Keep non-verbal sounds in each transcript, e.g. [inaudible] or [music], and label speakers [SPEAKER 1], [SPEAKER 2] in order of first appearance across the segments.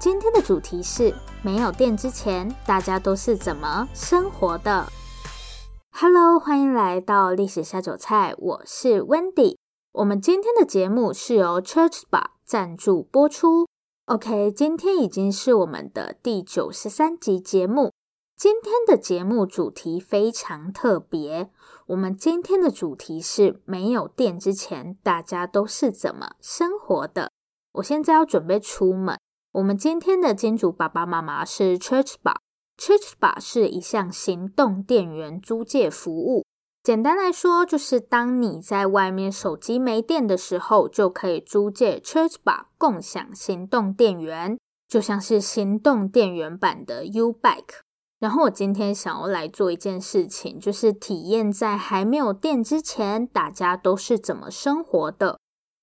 [SPEAKER 1] 今天的主题是没有电之前，大家都是怎么生活的？Hello，欢迎来到历史下酒菜，我是 Wendy。我们今天的节目是由 Church Bar 赞助播出。OK，今天已经是我们的第九十三集节目。今天的节目主题非常特别，我们今天的主题是没有电之前，大家都是怎么生活的？我现在要准备出门。我们今天的金主爸爸妈妈是 Church Bar。Church Bar 是一项行动电源租借服务。简单来说，就是当你在外面手机没电的时候，就可以租借 Church Bar 共享行动电源，就像是行动电源版的 U-Bike。然后我今天想要来做一件事情，就是体验在还没有电之前，大家都是怎么生活的。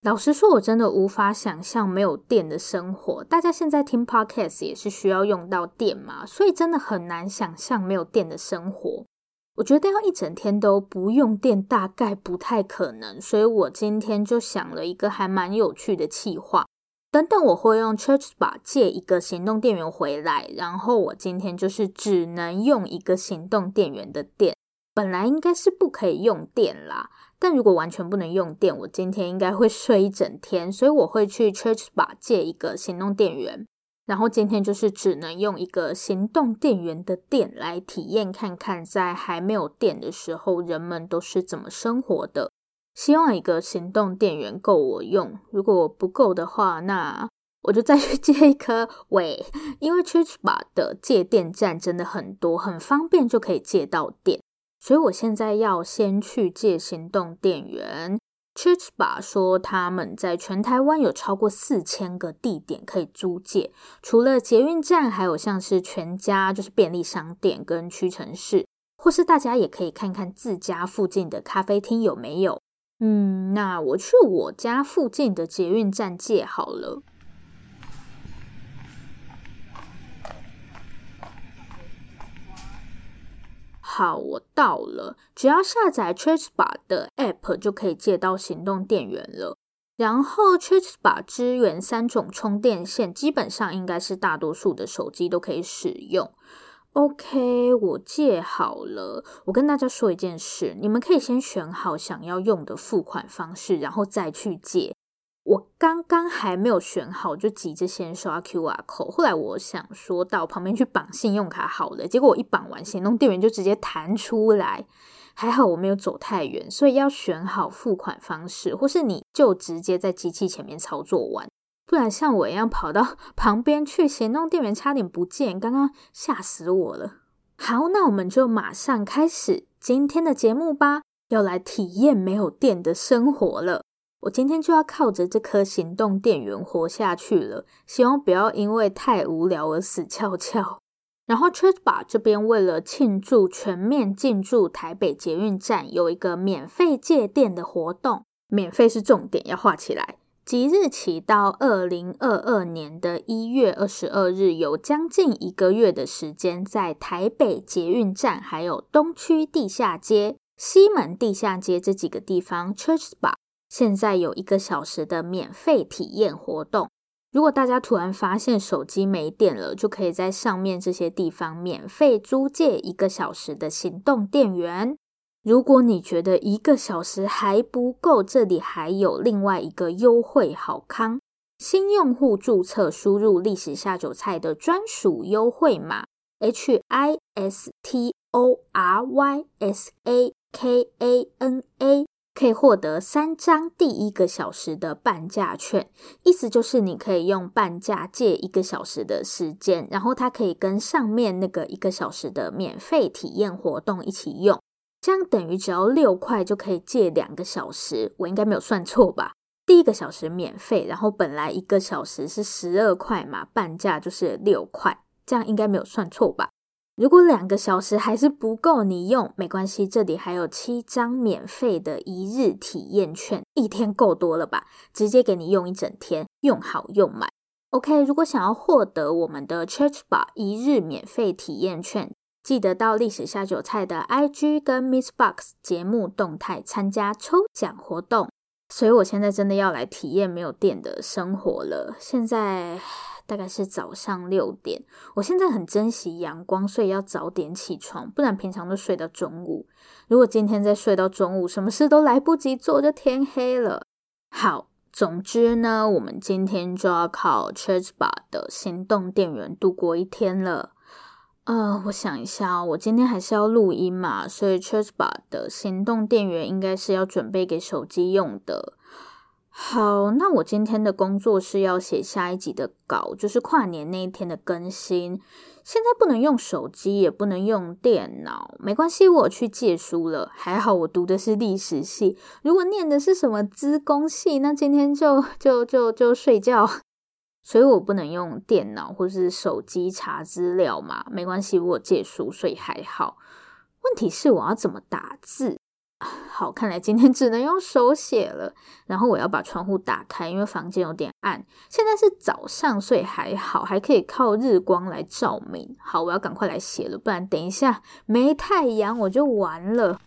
[SPEAKER 1] 老实说，我真的无法想象没有电的生活。大家现在听 Podcast 也是需要用到电嘛，所以真的很难想象没有电的生活。我觉得要一整天都不用电，大概不太可能。所以我今天就想了一个还蛮有趣的计划。等等，我会用 Church b a 借一个行动电源回来，然后我今天就是只能用一个行动电源的电。本来应该是不可以用电啦。但如果完全不能用电，我今天应该会睡一整天，所以我会去 Church Bar 借一个行动电源，然后今天就是只能用一个行动电源的电来体验看看，在还没有电的时候，人们都是怎么生活的。希望一个行动电源够我用，如果不够的话，那我就再去借一颗。喂，因为 Church Bar 的借电站真的很多，很方便就可以借到电。所以我现在要先去借行动电源。Church Bar 说他们在全台湾有超过四千个地点可以租借，除了捷运站，还有像是全家，就是便利商店跟屈臣氏，或是大家也可以看看自家附近的咖啡厅有没有。嗯，那我去我家附近的捷运站借好了。好，我到了。只要下载 Church Bar 的 App 就可以借到行动电源了。然后 Church Bar 支援三种充电线，基本上应该是大多数的手机都可以使用。OK，我借好了。我跟大家说一件事，你们可以先选好想要用的付款方式，然后再去借。我刚刚还没有选好，就急着先刷 QR code。后来我想说到旁边去绑信用卡好了，结果我一绑完，行动电源就直接弹出来。还好我没有走太远，所以要选好付款方式，或是你就直接在机器前面操作完，不然像我一样跑到 [laughs] 旁边去，行动电源差点不见，刚刚吓死我了。好，那我们就马上开始今天的节目吧，要来体验没有电的生活了。我今天就要靠着这颗行动电源活下去了，希望不要因为太无聊而死翘翘。然后 Church Bar 这边为了庆祝全面进驻台北捷运站，有一个免费借电的活动，免费是重点，要画起来。即日起到二零二二年的一月二十二日，有将近一个月的时间，在台北捷运站、还有东区地下街、西门地下街这几个地方，Church Bar。现在有一个小时的免费体验活动，如果大家突然发现手机没电了，就可以在上面这些地方免费租借一个小时的行动电源。如果你觉得一个小时还不够，这里还有另外一个优惠好康，新用户注册输入历史下酒菜的专属优惠码 H I S T O R Y S A K A N A。可以获得三张第一个小时的半价券，意思就是你可以用半价借一个小时的时间，然后它可以跟上面那个一个小时的免费体验活动一起用，这样等于只要六块就可以借两个小时，我应该没有算错吧？第一个小时免费，然后本来一个小时是十二块嘛，半价就是六块，这样应该没有算错吧？如果两个小时还是不够你用，没关系，这里还有七张免费的一日体验券，一天够多了吧？直接给你用一整天，用好用满。OK，如果想要获得我们的 Church Bar 一日免费体验券，记得到历史下酒菜的 IG 跟 Miss Box 节目动态参加抽奖活动。所以我现在真的要来体验没有电的生活了。现在。大概是早上六点，我现在很珍惜阳光，所以要早点起床，不然平常都睡到中午。如果今天再睡到中午，什么事都来不及做，就天黑了。好，总之呢，我们今天就要靠 Church Bar 的行动电源度过一天了。呃，我想一下，我今天还是要录音嘛，所以 Church Bar 的行动电源应该是要准备给手机用的。好，那我今天的工作是要写下一集的稿，就是跨年那一天的更新。现在不能用手机，也不能用电脑，没关系，我去借书了。还好我读的是历史系，如果念的是什么资工系，那今天就就就就睡觉。[laughs] 所以我不能用电脑或是手机查资料嘛，没关系，我借书，所以还好。问题是我要怎么打字？[laughs] 好，看来今天只能用手写了。然后我要把窗户打开，因为房间有点暗。现在是早上，所以还好，还可以靠日光来照明。好，我要赶快来写了，不然等一下没太阳我就完了。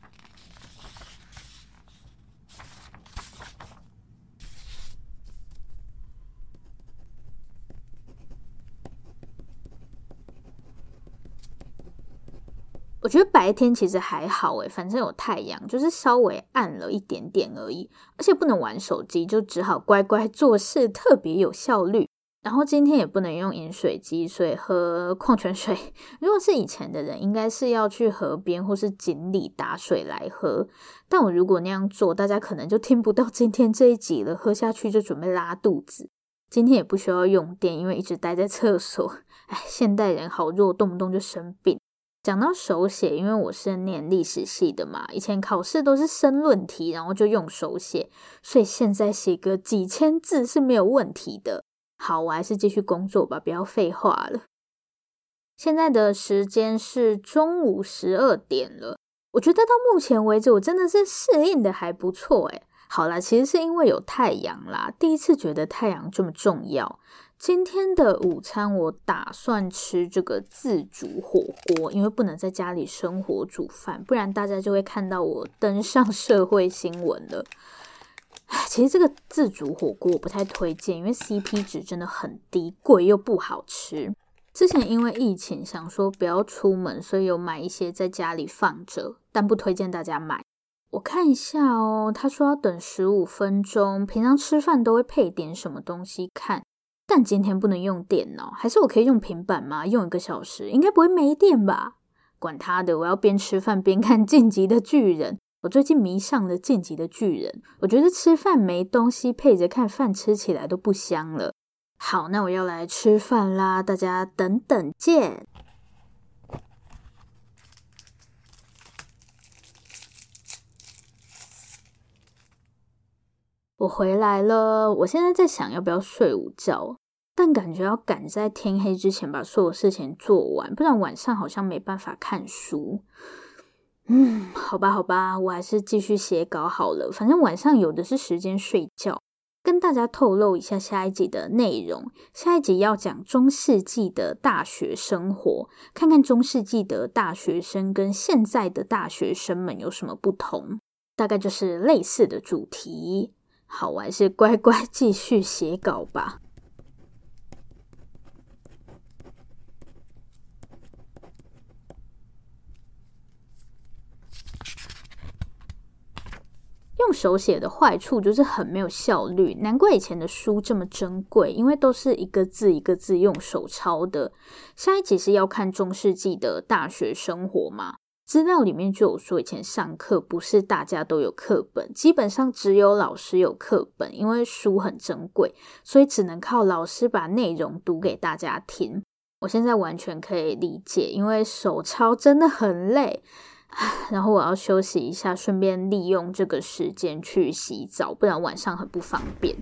[SPEAKER 1] 我觉得白天其实还好诶，反正有太阳，就是稍微暗了一点点而已。而且不能玩手机，就只好乖乖做事，特别有效率。然后今天也不能用饮水机，所以喝矿泉水。[laughs] 如果是以前的人，应该是要去河边或是井里打水来喝。但我如果那样做，大家可能就听不到今天这一集了，喝下去就准备拉肚子。今天也不需要用电，因为一直待在厕所。哎，现代人好弱，动不动就生病。讲到手写，因为我是念历史系的嘛，以前考试都是申论题，然后就用手写，所以现在写个几千字是没有问题的。好，我还是继续工作吧，不要废话了。现在的时间是中午十二点了，我觉得到目前为止，我真的是适应的还不错诶。好啦，其实是因为有太阳啦，第一次觉得太阳这么重要。今天的午餐我打算吃这个自煮火锅，因为不能在家里生火煮饭，不然大家就会看到我登上社会新闻了。[laughs] 其实这个自煮火锅我不太推荐，因为 CP 值真的很低，贵又不好吃。之前因为疫情想说不要出门，所以有买一些在家里放着，但不推荐大家买。我看一下哦，他说要等十五分钟，平常吃饭都会配点什么东西看。但今天不能用电脑，还是我可以用平板吗？用一个小时应该不会没电吧？管他的，我要边吃饭边看《进击的巨人》。我最近迷上了《进击的巨人》，我觉得吃饭没东西配着看饭，吃起来都不香了。好，那我要来吃饭啦，大家等等见。我回来了，我现在在想要不要睡午觉，但感觉要赶在天黑之前把所有事情做完，不然晚上好像没办法看书。嗯，好吧，好吧，我还是继续写稿好了，反正晚上有的是时间睡觉。跟大家透露一下下一集的内容，下一集要讲中世纪的大学生活，看看中世纪的大学生跟现在的大学生们有什么不同，大概就是类似的主题。好，我还是乖乖继续写稿吧。用手写的坏处就是很没有效率，难怪以前的书这么珍贵，因为都是一个字一个字用手抄的。下一集是要看中世纪的大学生活嘛？资料里面就有说，以前上课不是大家都有课本，基本上只有老师有课本，因为书很珍贵，所以只能靠老师把内容读给大家听。我现在完全可以理解，因为手抄真的很累，然后我要休息一下，顺便利用这个时间去洗澡，不然晚上很不方便。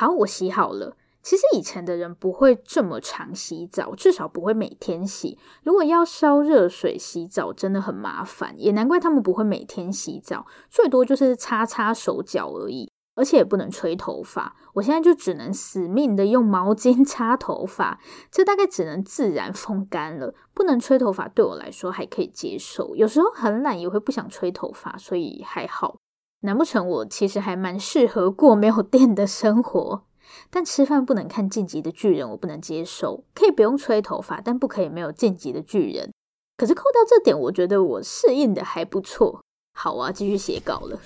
[SPEAKER 1] 好，我洗好了。其实以前的人不会这么常洗澡，至少不会每天洗。如果要烧热水洗澡，真的很麻烦，也难怪他们不会每天洗澡，最多就是擦擦手脚而已。而且也不能吹头发，我现在就只能死命的用毛巾擦头发，这大概只能自然风干了，不能吹头发。对我来说还可以接受，有时候很懒也会不想吹头发，所以还好。难不成我其实还蛮适合过没有电的生活？但吃饭不能看晋级的巨人，我不能接受。可以不用吹头发，但不可以没有晋级的巨人。可是扣掉这点，我觉得我适应的还不错。好啊，继续写稿了。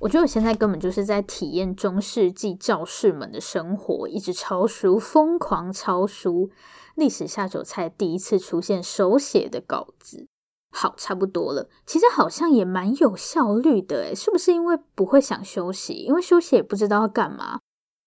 [SPEAKER 1] 我觉得我现在根本就是在体验中世纪教士们的生活，一直抄书，疯狂抄书。历史下酒菜第一次出现手写的稿子，好，差不多了。其实好像也蛮有效率的，诶，是不是因为不会想休息？因为休息也不知道要干嘛。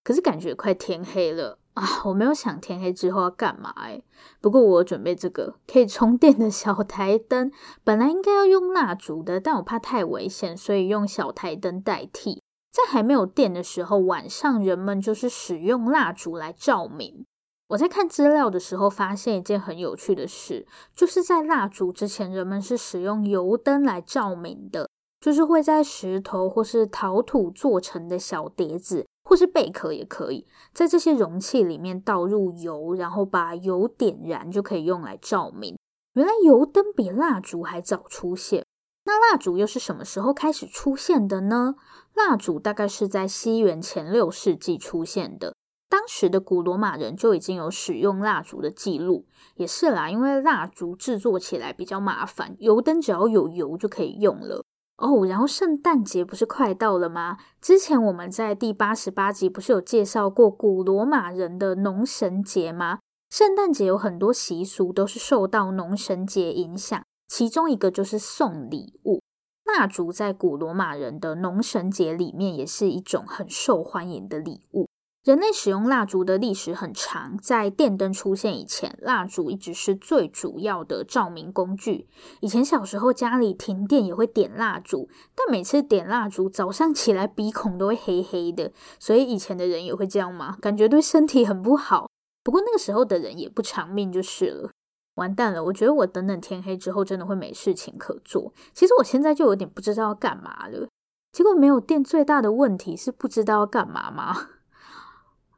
[SPEAKER 1] 可是感觉快天黑了。啊，我没有想天黑之后要干嘛哎。不过我准备这个可以充电的小台灯，本来应该要用蜡烛的，但我怕太危险，所以用小台灯代替。在还没有电的时候，晚上人们就是使用蜡烛来照明。我在看资料的时候，发现一件很有趣的事，就是在蜡烛之前，人们是使用油灯来照明的，就是会在石头或是陶土做成的小碟子。或是贝壳也可以，在这些容器里面倒入油，然后把油点燃，就可以用来照明。原来油灯比蜡烛还早出现。那蜡烛又是什么时候开始出现的呢？蜡烛大概是在西元前六世纪出现的。当时的古罗马人就已经有使用蜡烛的记录。也是啦，因为蜡烛制作起来比较麻烦，油灯只要有油就可以用了。哦然后圣诞节不是快到了吗？之前我们在第八十八集不是有介绍过古罗马人的农神节吗？圣诞节有很多习俗都是受到农神节影响，其中一个就是送礼物。蜡烛在古罗马人的农神节里面也是一种很受欢迎的礼物。人类使用蜡烛的历史很长，在电灯出现以前，蜡烛一直是最主要的照明工具。以前小时候家里停电也会点蜡烛，但每次点蜡烛，早上起来鼻孔都会黑黑的，所以以前的人也会这样吗？感觉对身体很不好。不过那个时候的人也不长命就是了。完蛋了，我觉得我等等天黑之后真的会没事情可做。其实我现在就有点不知道要干嘛了。结果没有电，最大的问题是不知道要干嘛吗？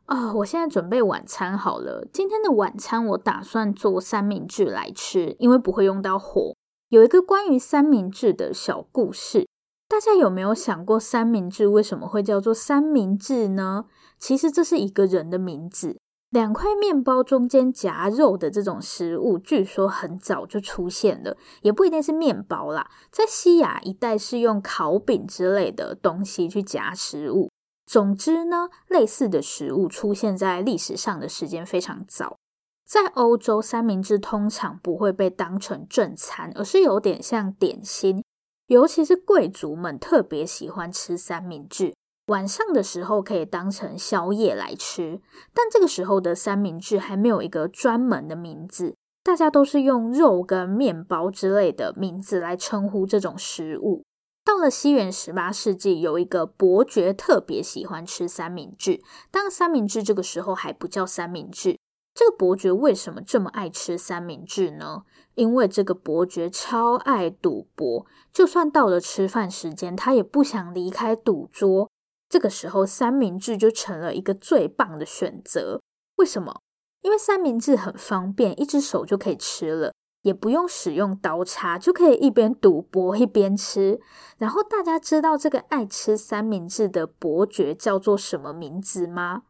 [SPEAKER 1] 啊、我现在准备晚餐好了。今天的晚餐我打算做三明治来吃，因为不会用到火。有一个关于三明治的小故事，大家有没有想过三明治为什么会叫做三明治呢？其实这是一个人的名字。两块面包中间夹肉的这种食物，据说很早就出现了，也不一定是面包啦。在西亚一带是用烤饼之类的东西去夹食物。总之呢，类似的食物出现在历史上的时间非常早。在欧洲，三明治通常不会被当成正餐，而是有点像点心。尤其是贵族们特别喜欢吃三明治，晚上的时候可以当成宵夜来吃。但这个时候的三明治还没有一个专门的名字，大家都是用肉跟面包之类的名字来称呼这种食物。到了西元十八世纪，有一个伯爵特别喜欢吃三明治，但三明治这个时候还不叫三明治。这个伯爵为什么这么爱吃三明治呢？因为这个伯爵超爱赌博，就算到了吃饭时间，他也不想离开赌桌。这个时候，三明治就成了一个最棒的选择。为什么？因为三明治很方便，一只手就可以吃了。也不用使用刀叉，就可以一边赌博一边吃。然后大家知道这个爱吃三明治的伯爵叫做什么名字吗？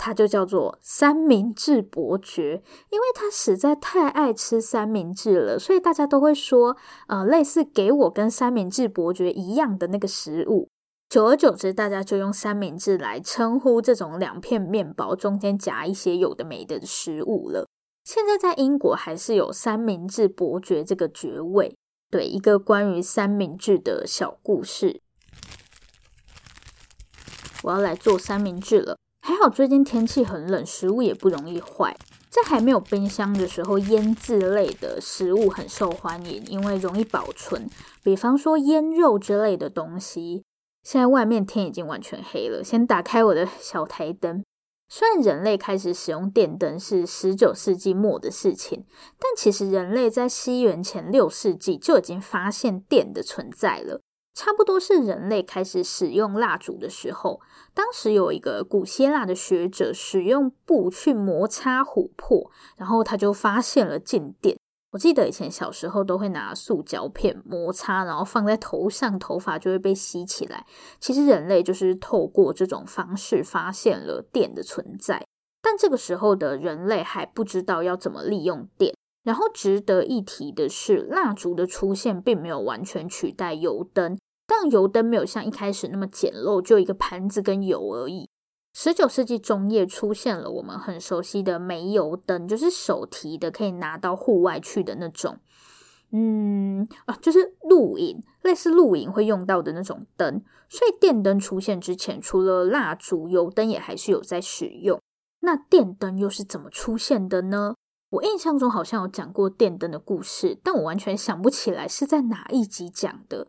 [SPEAKER 1] 他就叫做三明治伯爵，因为他实在太爱吃三明治了，所以大家都会说，呃，类似给我跟三明治伯爵一样的那个食物。久而久之，大家就用三明治来称呼这种两片面包中间夹一些有的没的食物了。现在在英国还是有三明治伯爵这个爵位。对，一个关于三明治的小故事，我要来做三明治了。还好最近天气很冷，食物也不容易坏。在还没有冰箱的时候，腌制类的食物很受欢迎，因为容易保存。比方说腌肉之类的东西。现在外面天已经完全黑了，先打开我的小台灯。虽然人类开始使用电灯是十九世纪末的事情，但其实人类在西元前六世纪就已经发现电的存在了。差不多是人类开始使用蜡烛的时候，当时有一个古希腊的学者使用布去摩擦琥珀，然后他就发现了静电。我记得以前小时候都会拿塑胶片摩擦，然后放在头上，头发就会被吸起来。其实人类就是透过这种方式发现了电的存在，但这个时候的人类还不知道要怎么利用电。然后值得一提的是，蜡烛的出现并没有完全取代油灯。但油灯没有像一开始那么简陋，就一个盘子跟油而已。十九世纪中叶出现了我们很熟悉的煤油灯，就是手提的，可以拿到户外去的那种。嗯啊，就是露营，类似露营会用到的那种灯。所以电灯出现之前，除了蜡烛，油灯也还是有在使用。那电灯又是怎么出现的呢？我印象中好像有讲过电灯的故事，但我完全想不起来是在哪一集讲的。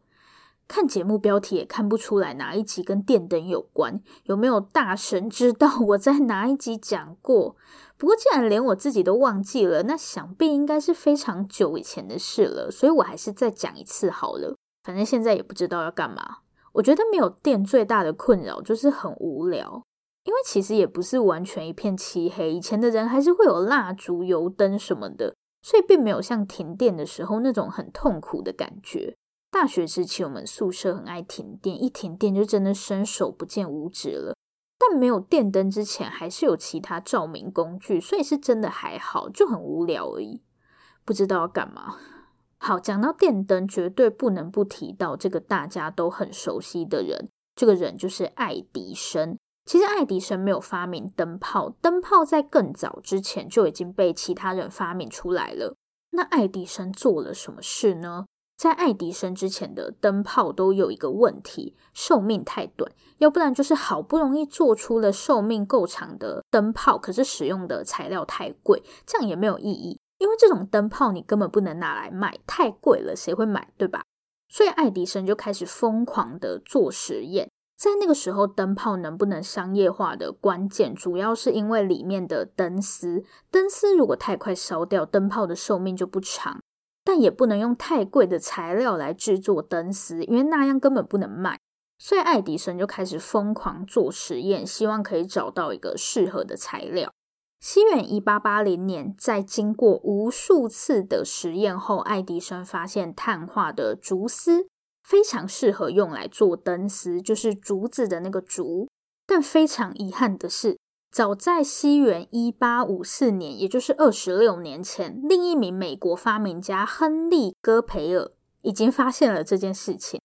[SPEAKER 1] 看节目标题也看不出来哪一集跟电灯有关，有没有大神知道我在哪一集讲过？不过既然连我自己都忘记了，那想必应该是非常久以前的事了，所以我还是再讲一次好了。反正现在也不知道要干嘛。我觉得没有电最大的困扰就是很无聊，因为其实也不是完全一片漆黑，以前的人还是会有蜡烛、油灯什么的，所以并没有像停电的时候那种很痛苦的感觉。大学时期，我们宿舍很爱停电，一停电就真的伸手不见五指了。但没有电灯之前，还是有其他照明工具，所以是真的还好，就很无聊而已。不知道要干嘛。好，讲到电灯，绝对不能不提到这个大家都很熟悉的人。这个人就是爱迪生。其实爱迪生没有发明灯泡，灯泡在更早之前就已经被其他人发明出来了。那爱迪生做了什么事呢？在爱迪生之前的灯泡都有一个问题，寿命太短，要不然就是好不容易做出了寿命够长的灯泡，可是使用的材料太贵，这样也没有意义，因为这种灯泡你根本不能拿来卖，太贵了，谁会买，对吧？所以爱迪生就开始疯狂的做实验。在那个时候，灯泡能不能商业化的关键，主要是因为里面的灯丝，灯丝如果太快烧掉，灯泡的寿命就不长。但也不能用太贵的材料来制作灯丝，因为那样根本不能卖。所以爱迪生就开始疯狂做实验，希望可以找到一个适合的材料。西元一八八零年，在经过无数次的实验后，爱迪生发现碳化的竹丝非常适合用来做灯丝，就是竹子的那个竹。但非常遗憾的是，早在西元一八五四年，也就是二十六年前，另一名美国发明家亨利·戈培尔已经发现了这件事情。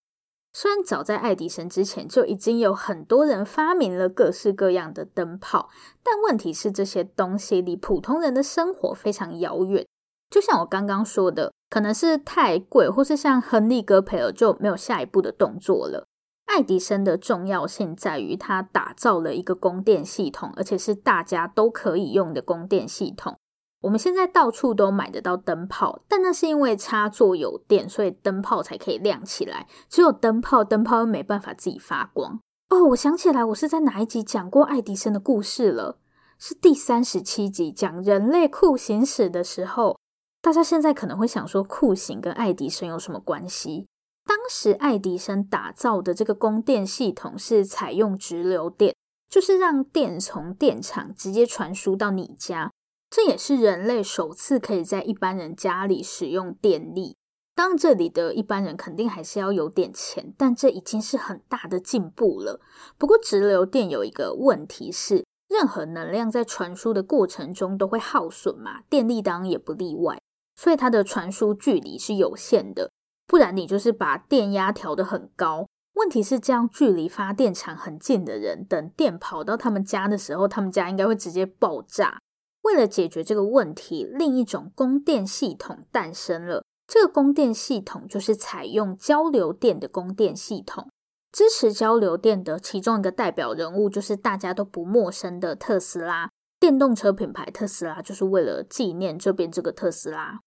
[SPEAKER 1] 虽然早在爱迪生之前就已经有很多人发明了各式各样的灯泡，但问题是这些东西离普通人的生活非常遥远。就像我刚刚说的，可能是太贵，或是像亨利·戈培尔就没有下一步的动作了。爱迪生的重要性在于他打造了一个供电系统，而且是大家都可以用的供电系统。我们现在到处都买得到灯泡，但那是因为插座有电，所以灯泡才可以亮起来。只有灯泡，灯泡又没办法自己发光。哦，我想起来，我是在哪一集讲过爱迪生的故事了？是第三十七集讲人类酷刑史的时候。大家现在可能会想说，酷刑跟爱迪生有什么关系？当时爱迪生打造的这个供电系统是采用直流电，就是让电从电厂直接传输到你家。这也是人类首次可以在一般人家里使用电力。当然，这里的一般人肯定还是要有点钱，但这已经是很大的进步了。不过，直流电有一个问题是，任何能量在传输的过程中都会耗损嘛，电力当然也不例外，所以它的传输距离是有限的。不然你就是把电压调得很高，问题是这样距离发电厂很近的人，等电跑到他们家的时候，他们家应该会直接爆炸。为了解决这个问题，另一种供电系统诞生了。这个供电系统就是采用交流电的供电系统。支持交流电的其中一个代表人物就是大家都不陌生的特斯拉。电动车品牌特斯拉就是为了纪念这边这个特斯拉。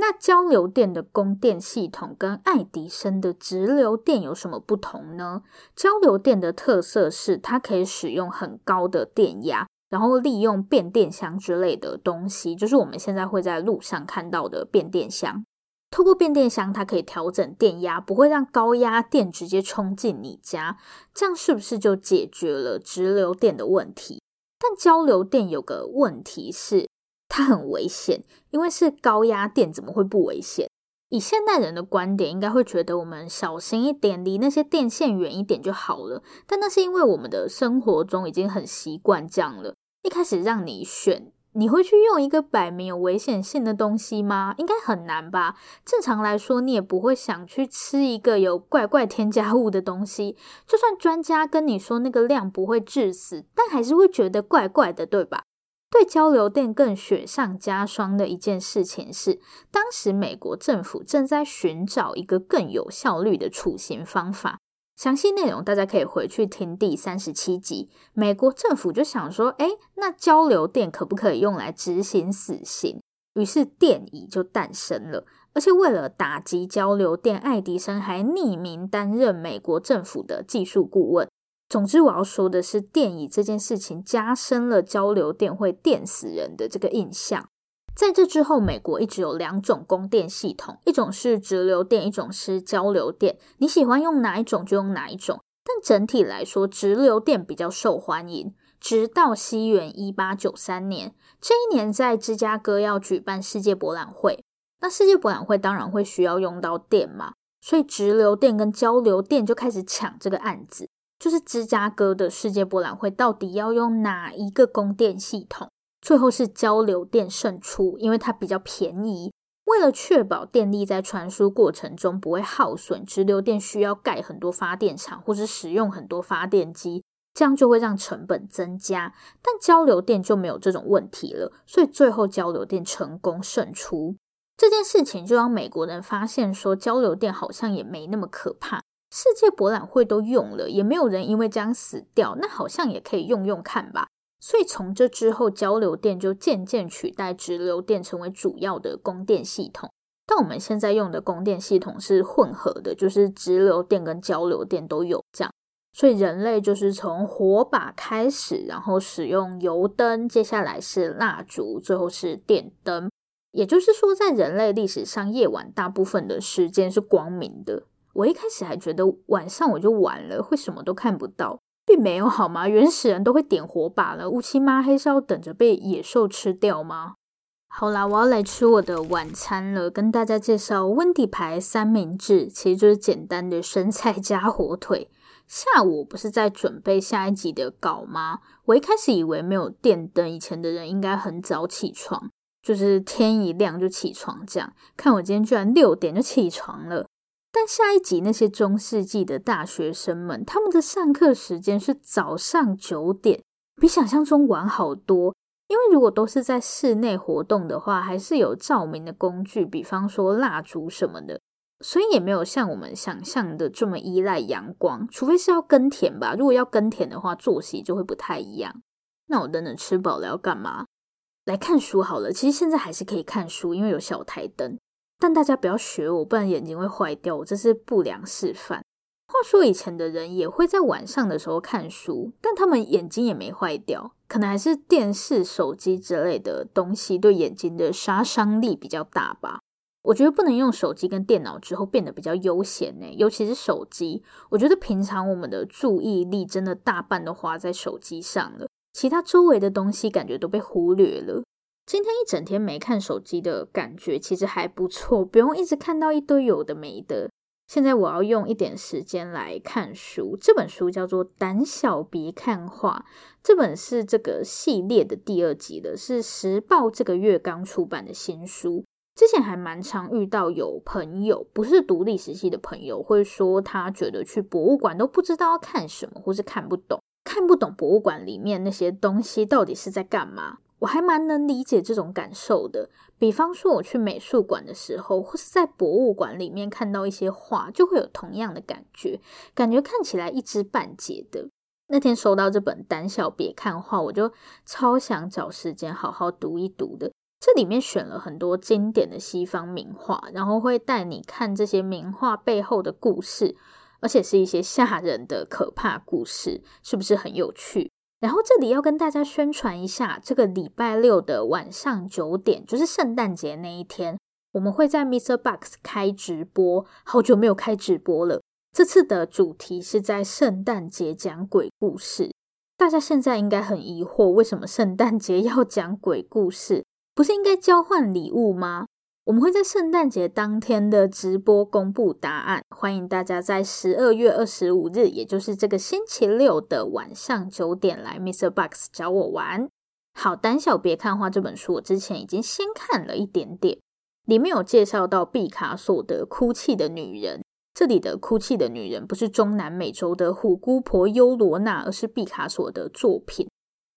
[SPEAKER 1] 那交流电的供电系统跟爱迪生的直流电有什么不同呢？交流电的特色是它可以使用很高的电压，然后利用变电箱之类的东西，就是我们现在会在路上看到的变电箱。透过变电箱，它可以调整电压，不会让高压电直接冲进你家。这样是不是就解决了直流电的问题？但交流电有个问题是，它很危险，因为是高压电，怎么会不危险？以现代人的观点，应该会觉得我们小心一点，离那些电线远一点就好了。但那是因为我们的生活中已经很习惯这样了。一开始让你选。你会去用一个摆明有危险性的东西吗？应该很难吧。正常来说，你也不会想去吃一个有怪怪添加物的东西。就算专家跟你说那个量不会致死，但还是会觉得怪怪的，对吧？对交流电更雪上加霜的一件事情是，当时美国政府正在寻找一个更有效率的处刑方法。详细内容大家可以回去听第三十七集。美国政府就想说，诶，那交流电可不可以用来执行死刑？于是电椅就诞生了。而且为了打击交流电，爱迪生还匿名担任美国政府的技术顾问。总之，我要说的是，电椅这件事情加深了交流电会电死人的这个印象。在这之后，美国一直有两种供电系统，一种是直流电，一种是交流电。你喜欢用哪一种就用哪一种，但整体来说，直流电比较受欢迎。直到西元一八九三年，这一年在芝加哥要举办世界博览会，那世界博览会当然会需要用到电嘛，所以直流电跟交流电就开始抢这个案子，就是芝加哥的世界博览会到底要用哪一个供电系统？最后是交流电胜出，因为它比较便宜。为了确保电力在传输过程中不会耗损，直流电需要盖很多发电厂，或是使用很多发电机，这样就会让成本增加。但交流电就没有这种问题了，所以最后交流电成功胜出。这件事情就让美国人发现说，交流电好像也没那么可怕。世界博览会都用了，也没有人因为这样死掉，那好像也可以用用看吧。所以从这之后，交流电就渐渐取代直流电，成为主要的供电系统。但我们现在用的供电系统是混合的，就是直流电跟交流电都有这样。所以人类就是从火把开始，然后使用油灯，接下来是蜡烛，最后是电灯。也就是说，在人类历史上，夜晚大部分的时间是光明的。我一开始还觉得晚上我就晚了，会什么都看不到。并没有好吗？原始人都会点火把了，乌漆嘛黑是要等着被野兽吃掉吗？好啦，我要来吃我的晚餐了，跟大家介绍温迪牌三明治，其实就是简单的生菜加火腿。下午不是在准备下一集的稿吗？我一开始以为没有电灯，以前的人应该很早起床，就是天一亮就起床这样。看我今天居然六点就起床了。但下一集那些中世纪的大学生们，他们的上课时间是早上九点，比想象中晚好多。因为如果都是在室内活动的话，还是有照明的工具，比方说蜡烛什么的，所以也没有像我们想象的这么依赖阳光。除非是要耕田吧，如果要耕田的话，作息就会不太一样。那我等等吃饱了要干嘛？来看书好了。其实现在还是可以看书，因为有小台灯。但大家不要学我，不然眼睛会坏掉。我这是不良示范。话说以前的人也会在晚上的时候看书，但他们眼睛也没坏掉，可能还是电视、手机之类的东西对眼睛的杀伤力比较大吧。我觉得不能用手机跟电脑之后变得比较悠闲呢，尤其是手机。我觉得平常我们的注意力真的大半都花在手机上了，其他周围的东西感觉都被忽略了。今天一整天没看手机的感觉其实还不错，不用一直看到一堆有的没的。现在我要用一点时间来看书。这本书叫做《胆小别看画》，这本是这个系列的第二集的，是时报这个月刚出版的新书。之前还蛮常遇到有朋友，不是读历史系的朋友，会说他觉得去博物馆都不知道要看什么，或是看不懂，看不懂博物馆里面那些东西到底是在干嘛。我还蛮能理解这种感受的。比方说，我去美术馆的时候，或是在博物馆里面看到一些画，就会有同样的感觉，感觉看起来一知半解的。那天收到这本《胆小别看画》，我就超想找时间好好读一读的。这里面选了很多经典的西方名画，然后会带你看这些名画背后的故事，而且是一些吓人的可怕故事，是不是很有趣？然后这里要跟大家宣传一下，这个礼拜六的晚上九点，就是圣诞节那一天，我们会在 MixerBox 开直播。好久没有开直播了，这次的主题是在圣诞节讲鬼故事。大家现在应该很疑惑，为什么圣诞节要讲鬼故事？不是应该交换礼物吗？我们会在圣诞节当天的直播公布答案，欢迎大家在十二月二十五日，也就是这个星期六的晚上九点来 MixerBox 找我玩。好，胆小别看花这本书，我之前已经先看了一点点，里面有介绍到毕卡索的《哭泣的女人》，这里的哭泣的女人不是中南美洲的虎姑婆优罗娜，而是毕卡索的作品。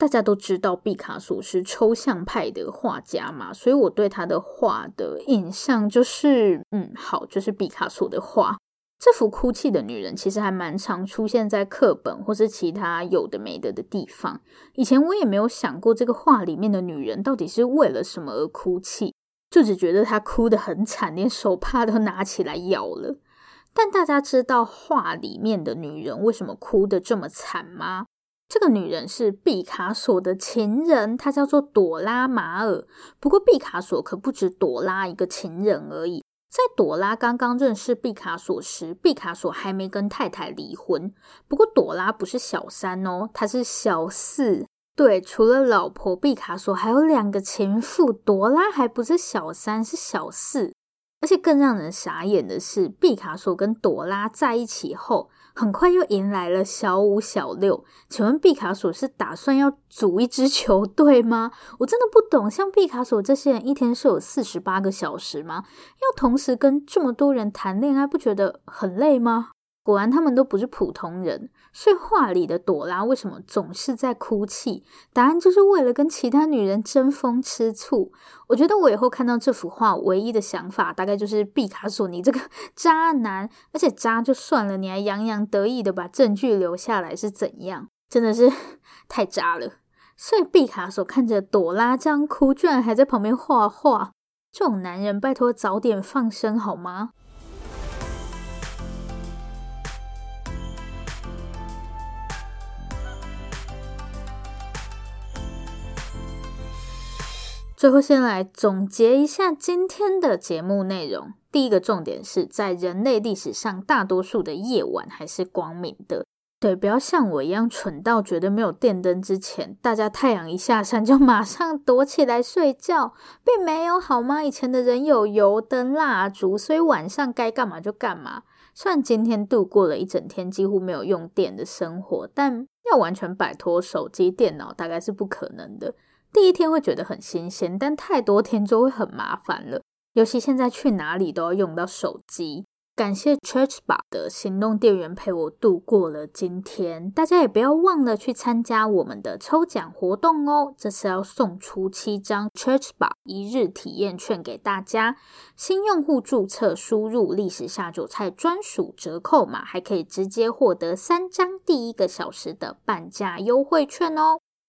[SPEAKER 1] 大家都知道毕卡索是抽象派的画家嘛，所以我对他的画的印象就是，嗯，好，就是毕卡索的画。这幅哭泣的女人其实还蛮常出现在课本或是其他有的没的的地方。以前我也没有想过这个画里面的女人到底是为了什么而哭泣，就只觉得她哭得很惨，连手帕都拿起来咬了。但大家知道画里面的女人为什么哭得这么惨吗？这个女人是毕卡索的情人，她叫做朵拉马尔。不过，毕卡索可不止朵拉一个情人而已。在朵拉刚刚认识毕卡索时，毕卡索还没跟太太离婚。不过，朵拉不是小三哦，她是小四。对，除了老婆，毕卡索还有两个情妇，朵拉还不是小三，是小四。而且更让人傻眼的是，毕卡索跟朵拉在一起后，很快又迎来了小五、小六。请问毕卡索是打算要组一支球队吗？我真的不懂，像毕卡索这些人，一天是有四十八个小时吗？要同时跟这么多人谈恋爱，不觉得很累吗？果然，他们都不是普通人。所以画里的朵拉为什么总是在哭泣？答案就是为了跟其他女人争风吃醋。我觉得我以后看到这幅画，唯一的想法大概就是毕卡索，你这个 [laughs] 渣男！而且渣就算了，你还洋洋得意的把证据留下来，是怎样？真的是 [laughs] 太渣了。所以毕卡索看着朵拉这样哭，居然还在旁边画画。这种男人，拜托早点放生好吗？最后，先来总结一下今天的节目内容。第一个重点是在人类历史上，大多数的夜晚还是光明的。对，不要像我一样蠢到觉得没有电灯之前，大家太阳一下山就马上躲起来睡觉，并没有好吗？以前的人有油灯、蜡烛，所以晚上该干嘛就干嘛。虽然今天度过了一整天几乎没有用电的生活，但要完全摆脱手机、电脑，大概是不可能的。第一天会觉得很新鲜，但太多天就会很麻烦了。尤其现在去哪里都要用到手机。感谢 Church 宝的行动电源陪我度过了今天。大家也不要忘了去参加我们的抽奖活动哦！这次要送出七张 Church 宝一日体验券给大家。新用户注册输入历史下酒菜专属折扣码，还可以直接获得三张第一个小时的半价优惠券哦！